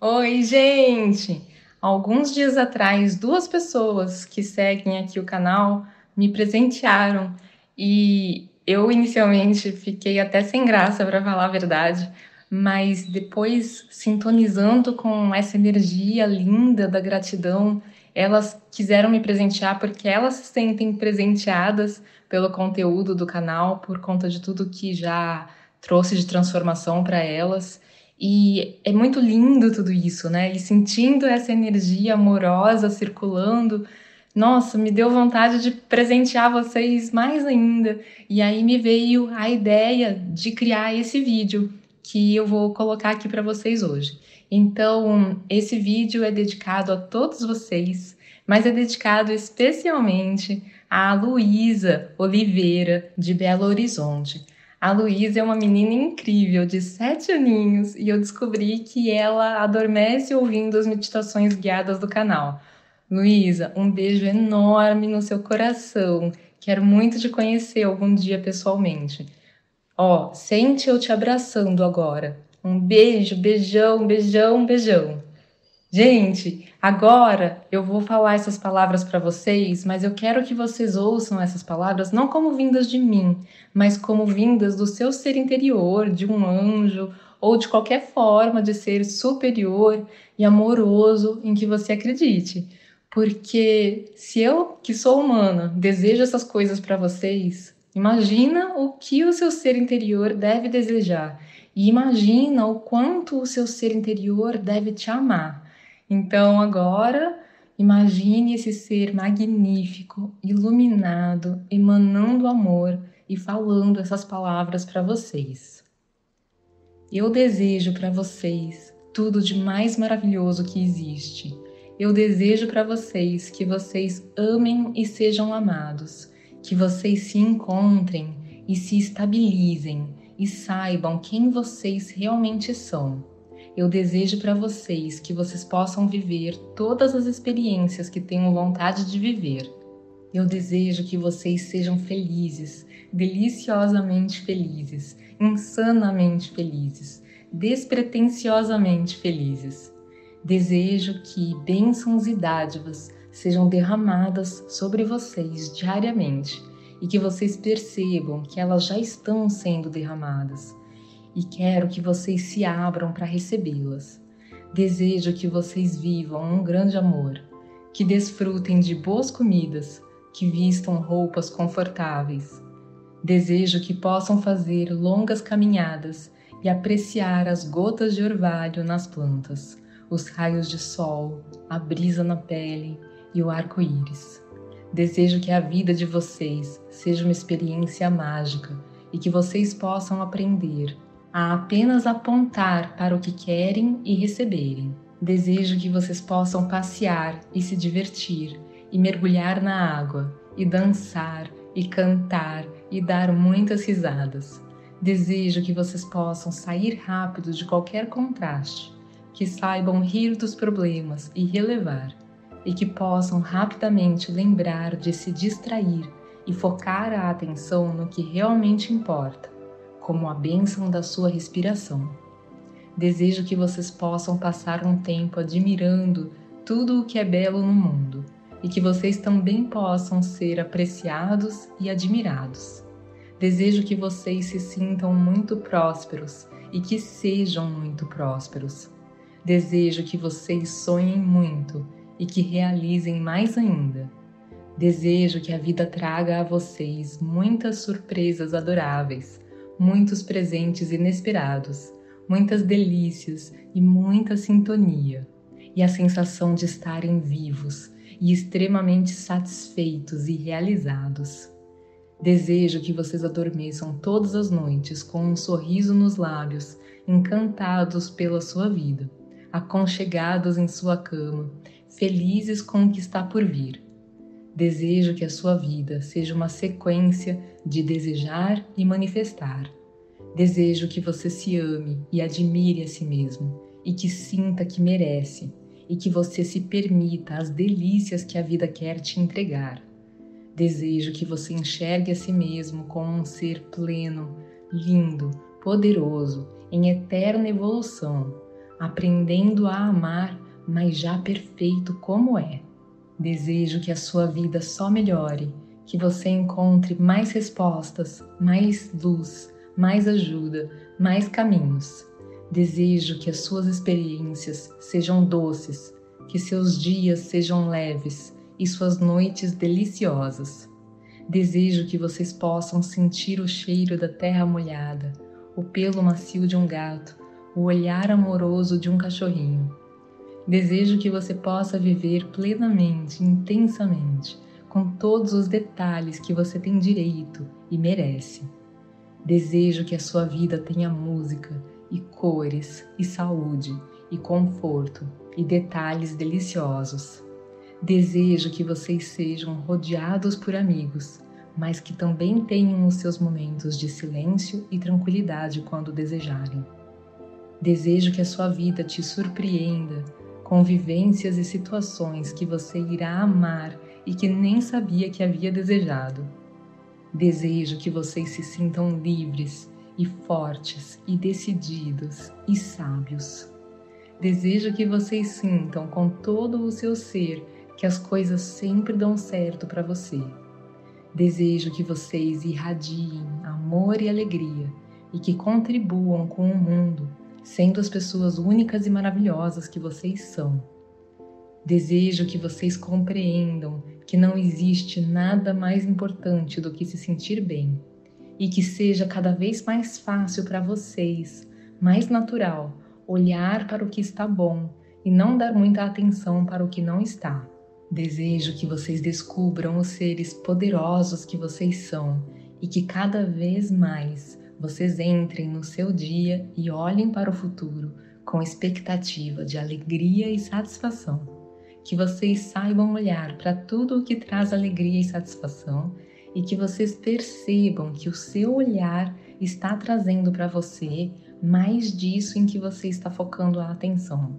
Oi, gente! Alguns dias atrás, duas pessoas que seguem aqui o canal me presentearam e eu inicialmente fiquei até sem graça para falar a verdade, mas depois sintonizando com essa energia linda da gratidão, elas quiseram me presentear porque elas se sentem presenteadas pelo conteúdo do canal, por conta de tudo que já trouxe de transformação para elas. E é muito lindo tudo isso, né? E sentindo essa energia amorosa circulando, nossa, me deu vontade de presentear vocês mais ainda. E aí me veio a ideia de criar esse vídeo que eu vou colocar aqui para vocês hoje. Então, esse vídeo é dedicado a todos vocês, mas é dedicado especialmente a Luísa Oliveira, de Belo Horizonte. A Luísa é uma menina incrível, de sete aninhos, e eu descobri que ela adormece ouvindo as meditações guiadas do canal. Luísa, um beijo enorme no seu coração. Quero muito te conhecer algum dia pessoalmente. Ó, sente eu te abraçando agora. Um beijo, beijão, beijão, beijão. Gente, agora eu vou falar essas palavras para vocês, mas eu quero que vocês ouçam essas palavras não como vindas de mim, mas como vindas do seu ser interior, de um anjo ou de qualquer forma de ser superior e amoroso em que você acredite. Porque se eu, que sou humana, desejo essas coisas para vocês, imagina o que o seu ser interior deve desejar. E imagina o quanto o seu ser interior deve te amar. Então agora imagine esse ser magnífico, iluminado, emanando amor e falando essas palavras para vocês. Eu desejo para vocês tudo de mais maravilhoso que existe. Eu desejo para vocês que vocês amem e sejam amados, que vocês se encontrem e se estabilizem e saibam quem vocês realmente são eu desejo para vocês que vocês possam viver todas as experiências que tenham vontade de viver. Eu desejo que vocês sejam felizes, deliciosamente felizes, insanamente felizes, despretensiosamente felizes. Desejo que bênçãos e dádivas sejam derramadas sobre vocês diariamente e que vocês percebam que elas já estão sendo derramadas e quero que vocês se abram para recebê-las. Desejo que vocês vivam um grande amor, que desfrutem de boas comidas, que vistam roupas confortáveis. Desejo que possam fazer longas caminhadas e apreciar as gotas de orvalho nas plantas, os raios de sol, a brisa na pele e o arco-íris. Desejo que a vida de vocês seja uma experiência mágica e que vocês possam aprender a apenas apontar para o que querem e receberem. Desejo que vocês possam passear e se divertir, e mergulhar na água, e dançar, e cantar, e dar muitas risadas. Desejo que vocês possam sair rápido de qualquer contraste, que saibam rir dos problemas e relevar, e que possam rapidamente lembrar de se distrair e focar a atenção no que realmente importa como a bênção da sua respiração. Desejo que vocês possam passar um tempo admirando tudo o que é belo no mundo e que vocês também possam ser apreciados e admirados. Desejo que vocês se sintam muito prósperos e que sejam muito prósperos. Desejo que vocês sonhem muito e que realizem mais ainda. Desejo que a vida traga a vocês muitas surpresas adoráveis muitos presentes inesperados, muitas delícias e muita sintonia, e a sensação de estarem vivos e extremamente satisfeitos e realizados. Desejo que vocês adormeçam todas as noites com um sorriso nos lábios, encantados pela sua vida, aconchegados em sua cama, felizes com o que está por vir Desejo que a sua vida seja uma sequência de desejar e manifestar. Desejo que você se ame e admire a si mesmo e que sinta que merece e que você se permita as delícias que a vida quer te entregar. Desejo que você enxergue a si mesmo como um ser pleno, lindo, poderoso, em eterna evolução, aprendendo a amar, mas já perfeito como é. Desejo que a sua vida só melhore, que você encontre mais respostas, mais luz, mais ajuda, mais caminhos. Desejo que as suas experiências sejam doces, que seus dias sejam leves e suas noites deliciosas. Desejo que vocês possam sentir o cheiro da terra molhada, o pelo macio de um gato, o olhar amoroso de um cachorrinho. Desejo que você possa viver plenamente, intensamente, com todos os detalhes que você tem direito e merece. Desejo que a sua vida tenha música e cores e saúde e conforto e detalhes deliciosos. Desejo que vocês sejam rodeados por amigos, mas que também tenham os seus momentos de silêncio e tranquilidade quando desejarem. Desejo que a sua vida te surpreenda com vivências e situações que você irá amar e que nem sabia que havia desejado. Desejo que vocês se sintam livres e fortes e decididos e sábios. Desejo que vocês sintam com todo o seu ser que as coisas sempre dão certo para você. Desejo que vocês irradiem amor e alegria e que contribuam com o mundo, sendo as pessoas únicas e maravilhosas que vocês são. Desejo que vocês compreendam que não existe nada mais importante do que se sentir bem e que seja cada vez mais fácil para vocês, mais natural, olhar para o que está bom e não dar muita atenção para o que não está. Desejo que vocês descubram os seres poderosos que vocês são e que cada vez mais vocês entrem no seu dia e olhem para o futuro com expectativa de alegria e satisfação. Que vocês saibam olhar para tudo o que traz alegria e satisfação e que vocês percebam que o seu olhar está trazendo para você mais disso em que você está focando a atenção.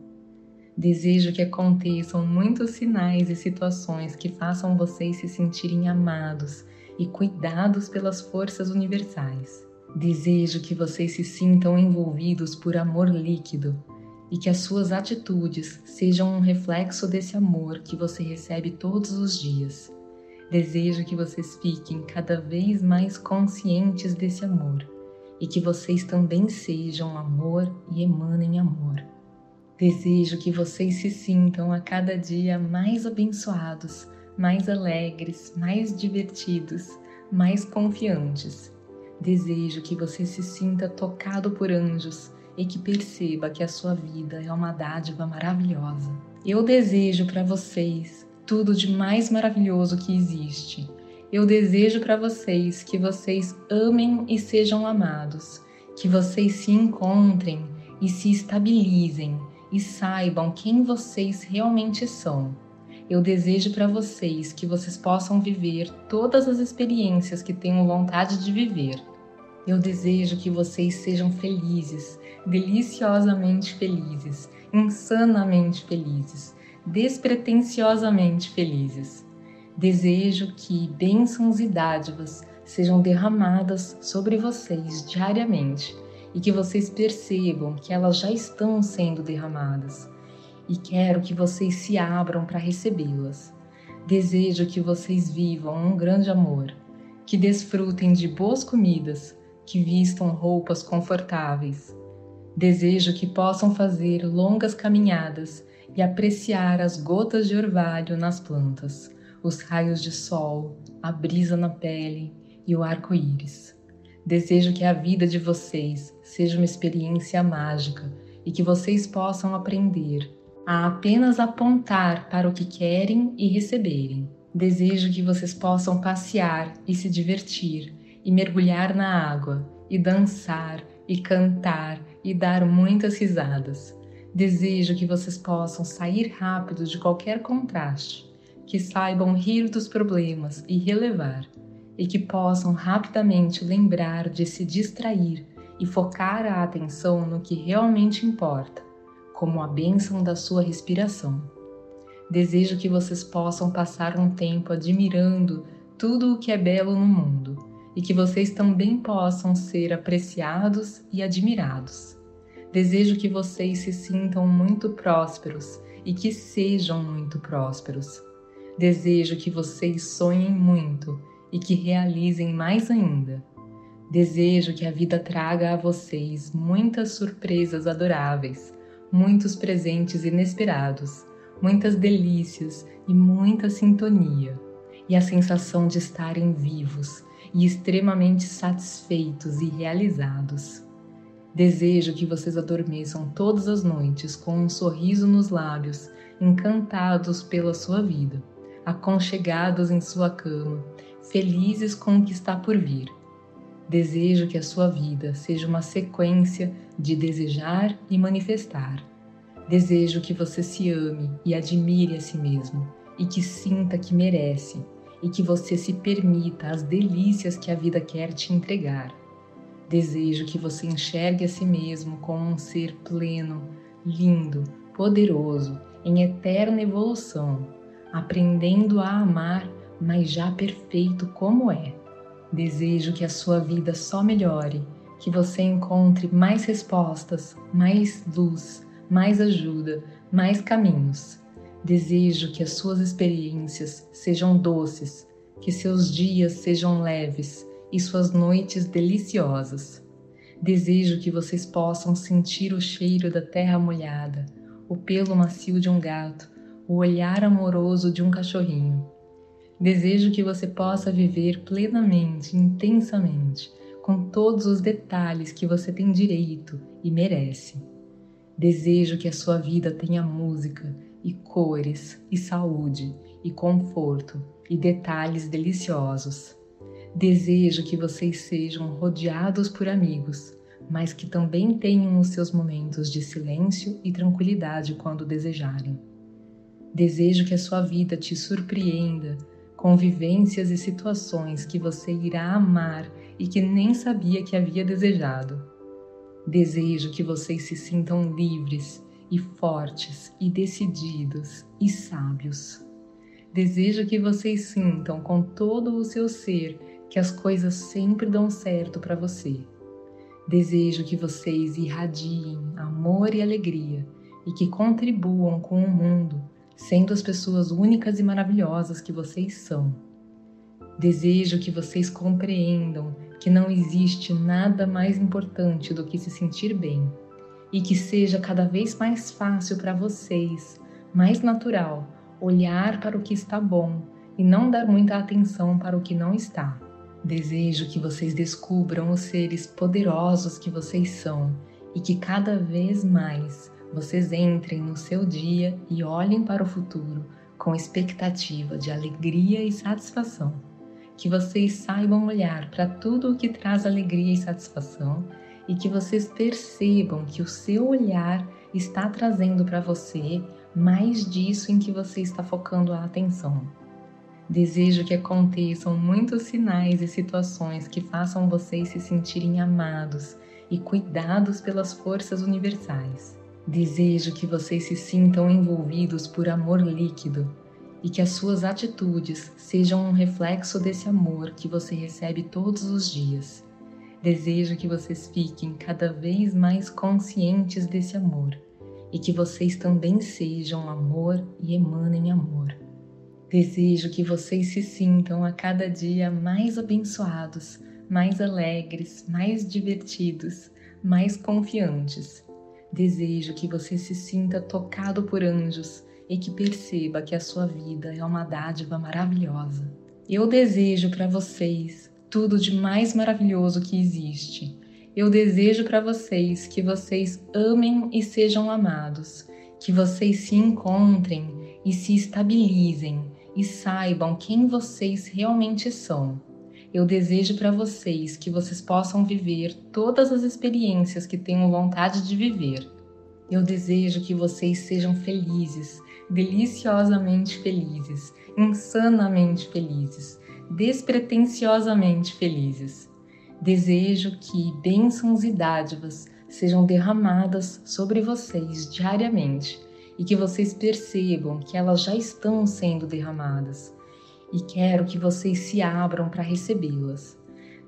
Desejo que aconteçam muitos sinais e situações que façam vocês se sentirem amados e cuidados pelas forças universais. Desejo que vocês se sintam envolvidos por amor líquido e que as suas atitudes sejam um reflexo desse amor que você recebe todos os dias. Desejo que vocês fiquem cada vez mais conscientes desse amor e que vocês também sejam amor e emanem amor. Desejo que vocês se sintam a cada dia mais abençoados, mais alegres, mais divertidos, mais confiantes. Desejo que você se sinta tocado por anjos e que perceba que a sua vida é uma dádiva maravilhosa. Eu desejo para vocês tudo de mais maravilhoso que existe. Eu desejo para vocês que vocês amem e sejam amados, que vocês se encontrem e se estabilizem e saibam quem vocês realmente são. Eu desejo para vocês que vocês possam viver todas as experiências que tenham vontade de viver. Eu desejo que vocês sejam felizes, deliciosamente felizes, insanamente felizes, despretensiosamente felizes. Desejo que bênçãos e dádivas sejam derramadas sobre vocês diariamente e que vocês percebam que elas já estão sendo derramadas. E quero que vocês se abram para recebê-las. Desejo que vocês vivam um grande amor, que desfrutem de boas comidas, que vistam roupas confortáveis. Desejo que possam fazer longas caminhadas e apreciar as gotas de orvalho nas plantas, os raios de sol, a brisa na pele e o arco-íris. Desejo que a vida de vocês seja uma experiência mágica e que vocês possam aprender a apenas apontar para o que querem e receberem. Desejo que vocês possam passear e se divertir e mergulhar na água e dançar e cantar e dar muitas risadas. Desejo que vocês possam sair rápido de qualquer contraste, que saibam rir dos problemas e relevar e que possam rapidamente lembrar de se distrair e focar a atenção no que realmente importa, como a bênção da sua respiração. Desejo que vocês possam passar um tempo admirando tudo o que é belo no mundo e que vocês também possam ser apreciados e admirados. Desejo que vocês se sintam muito prósperos e que sejam muito prósperos. Desejo que vocês sonhem muito e que realizem mais ainda. Desejo que a vida traga a vocês muitas surpresas adoráveis, muitos presentes inesperados, muitas delícias e muita sintonia, e a sensação de estarem vivos e extremamente satisfeitos e realizados. Desejo que vocês adormeçam todas as noites com um sorriso nos lábios, encantados pela sua vida, aconchegados em sua cama, felizes com o que está por vir. Desejo que a sua vida seja uma sequência de desejar e manifestar. Desejo que você se ame e admire a si mesmo e que sinta que merece e que você se permita as delícias que a vida quer te entregar. Desejo que você enxergue a si mesmo como um ser pleno, lindo, poderoso, em eterna evolução, aprendendo a amar, mas já perfeito como é. Desejo que a sua vida só melhore, que você encontre mais respostas, mais luz, mais ajuda, mais caminhos. Desejo que as suas experiências sejam doces, que seus dias sejam leves e suas noites deliciosas. Desejo que vocês possam sentir o cheiro da terra molhada, o pelo macio de um gato, o olhar amoroso de um cachorrinho. Desejo que você possa viver plenamente, intensamente, com todos os detalhes que você tem direito e merece. Desejo que a sua vida tenha música e cores e saúde e conforto e detalhes deliciosos. Desejo que vocês sejam rodeados por amigos, mas que também tenham os seus momentos de silêncio e tranquilidade quando desejarem. Desejo que a sua vida te surpreenda com vivências e situações que você irá amar e que nem sabia que havia desejado. Desejo que vocês se sintam livres e fortes e decididos e sábios. Desejo que vocês sintam com todo o seu ser que as coisas sempre dão certo para você. Desejo que vocês irradiem amor e alegria e que contribuam com o mundo, sendo as pessoas únicas e maravilhosas que vocês são. Desejo que vocês compreendam que não existe nada mais importante do que se sentir bem e que seja cada vez mais fácil para vocês, mais natural, olhar para o que está bom e não dar muita atenção para o que não está. Desejo que vocês descubram os seres poderosos que vocês são e que cada vez mais vocês entrem no seu dia e olhem para o futuro com expectativa de alegria e satisfação. Que vocês saibam olhar para tudo o que traz alegria e satisfação e que vocês percebam que o seu olhar está trazendo para você mais disso em que você está focando a atenção. Desejo que aconteçam muitos sinais e situações que façam vocês se sentirem amados e cuidados pelas forças universais. Desejo que vocês se sintam envolvidos por amor líquido e que as suas atitudes sejam um reflexo desse amor que você recebe todos os dias. Desejo que vocês fiquem cada vez mais conscientes desse amor e que vocês também sejam amor e emanem amor. Desejo que vocês se sintam a cada dia mais abençoados, mais alegres, mais divertidos, mais confiantes. Desejo que você se sinta tocado por anjos e que perceba que a sua vida é uma dádiva maravilhosa. Eu desejo para vocês tudo de mais maravilhoso que existe. Eu desejo para vocês que vocês amem e sejam amados, que vocês se encontrem e se estabilizem e saibam quem vocês realmente são. Eu desejo para vocês que vocês possam viver todas as experiências que tenham vontade de viver. Eu desejo que vocês sejam felizes, deliciosamente felizes, insanamente felizes, despretensiosamente felizes. Desejo que bênçãos e dádivas sejam derramadas sobre vocês diariamente e que vocês percebam que elas já estão sendo derramadas. E quero que vocês se abram para recebê-las.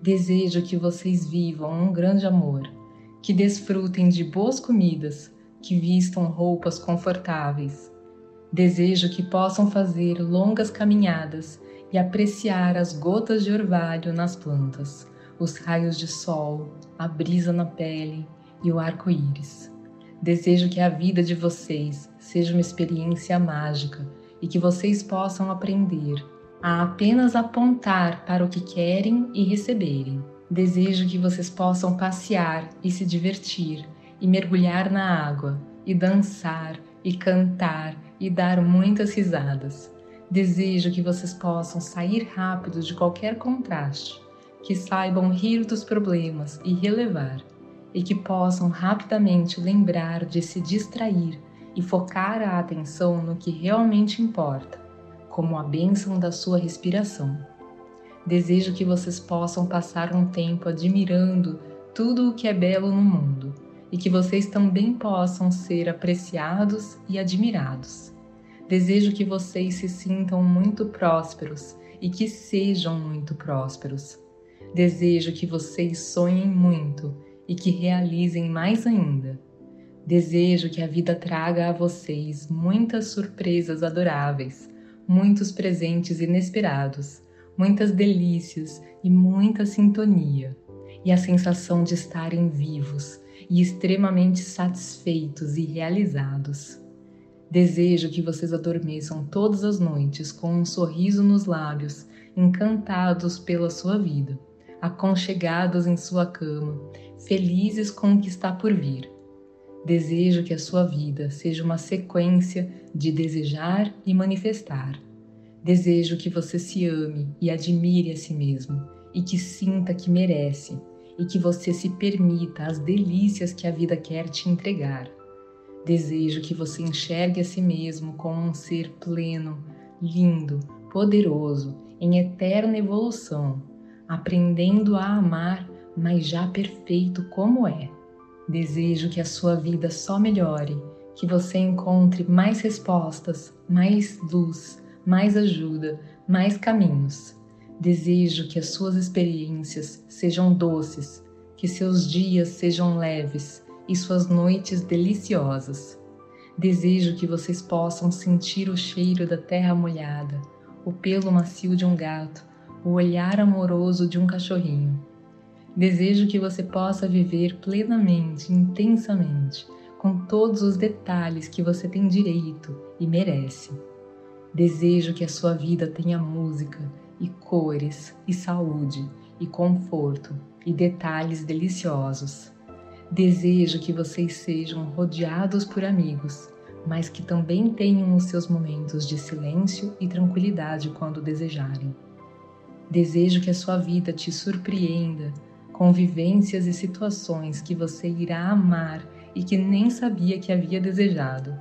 Desejo que vocês vivam um grande amor, que desfrutem de boas comidas, que vistam roupas confortáveis. Desejo que possam fazer longas caminhadas e apreciar as gotas de orvalho nas plantas, os raios de sol, a brisa na pele e o arco-íris. Desejo que a vida de vocês seja uma experiência mágica e que vocês possam aprender a apenas apontar para o que querem e receberem. Desejo que vocês possam passear e se divertir, e mergulhar na água, e dançar, e cantar, e dar muitas risadas. Desejo que vocês possam sair rápido de qualquer contraste, que saibam rir dos problemas e relevar, e que possam rapidamente lembrar de se distrair e focar a atenção no que realmente importa, como a bênção da sua respiração. Desejo que vocês possam passar um tempo admirando tudo o que é belo no mundo e que vocês também possam ser apreciados e admirados. Desejo que vocês se sintam muito prósperos e que sejam muito prósperos. Desejo que vocês sonhem muito e que realizem mais ainda. Desejo que a vida traga a vocês muitas surpresas adoráveis, muitos presentes inesperados, muitas delícias e muita sintonia, e a sensação de estarem vivos e extremamente satisfeitos e realizados. Desejo que vocês adormeçam todas as noites com um sorriso nos lábios, encantados pela sua vida, aconchegados em sua cama, felizes com o que está por vir. Desejo que a sua vida seja uma sequência de desejar e manifestar. Desejo que você se ame e admire a si mesmo e que sinta que merece e que você se permita as delícias que a vida quer te entregar. Desejo que você enxergue a si mesmo como um ser pleno, lindo, poderoso, em eterna evolução, aprendendo a amar, mas já perfeito como é. Desejo que a sua vida só melhore, que você encontre mais respostas, mais luz, mais ajuda, mais caminhos. Desejo que as suas experiências sejam doces, que seus dias sejam leves e suas noites deliciosas. Desejo que vocês possam sentir o cheiro da terra molhada, o pelo macio de um gato, o olhar amoroso de um cachorrinho. Desejo que você possa viver plenamente, intensamente, com todos os detalhes que você tem direito e merece. Desejo que a sua vida tenha música e cores e saúde e conforto e detalhes deliciosos. Desejo que vocês sejam rodeados por amigos, mas que também tenham os seus momentos de silêncio e tranquilidade quando desejarem. Desejo que a sua vida te surpreenda com vivências e situações que você irá amar e que nem sabia que havia desejado.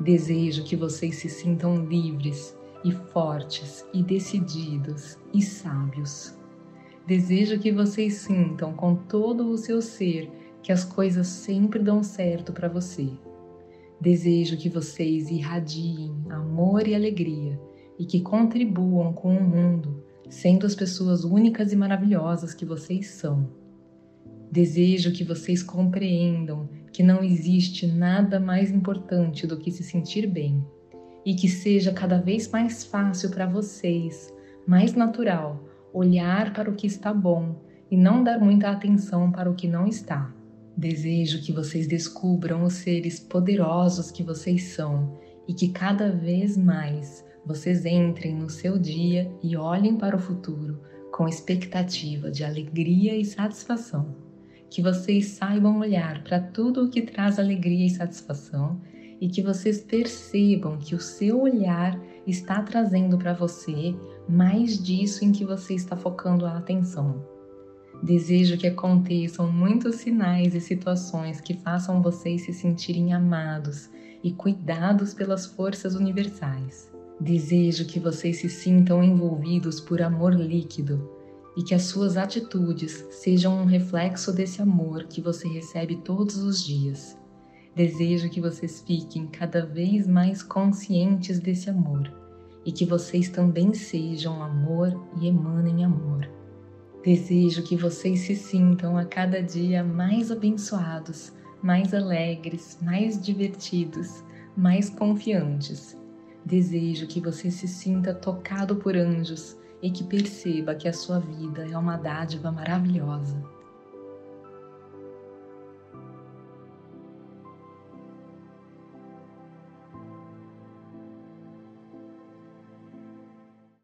Desejo que vocês se sintam livres e fortes e decididos e sábios. Desejo que vocês sintam com todo o seu ser que as coisas sempre dão certo para você. Desejo que vocês irradiem amor e alegria e que contribuam com o mundo, sendo as pessoas únicas e maravilhosas que vocês são. Desejo que vocês compreendam que não existe nada mais importante do que se sentir bem e que seja cada vez mais fácil para vocês, mais natural, olhar para o que está bom e não dar muita atenção para o que não está. Desejo que vocês descubram os seres poderosos que vocês são e que cada vez mais vocês entrem no seu dia e olhem para o futuro com expectativa de alegria e satisfação. Que vocês saibam olhar para tudo o que traz alegria e satisfação e que vocês percebam que o seu olhar está trazendo para você mais disso em que você está focando a atenção. Desejo que aconteçam muitos sinais e situações que façam vocês se sentirem amados e cuidados pelas forças universais. Desejo que vocês se sintam envolvidos por amor líquido e que as suas atitudes sejam um reflexo desse amor que você recebe todos os dias. Desejo que vocês fiquem cada vez mais conscientes desse amor e que vocês também sejam amor e emanem amor. Desejo que vocês se sintam a cada dia mais abençoados, mais alegres, mais divertidos, mais confiantes. Desejo que você se sinta tocado por anjos e que perceba que a sua vida é uma dádiva maravilhosa.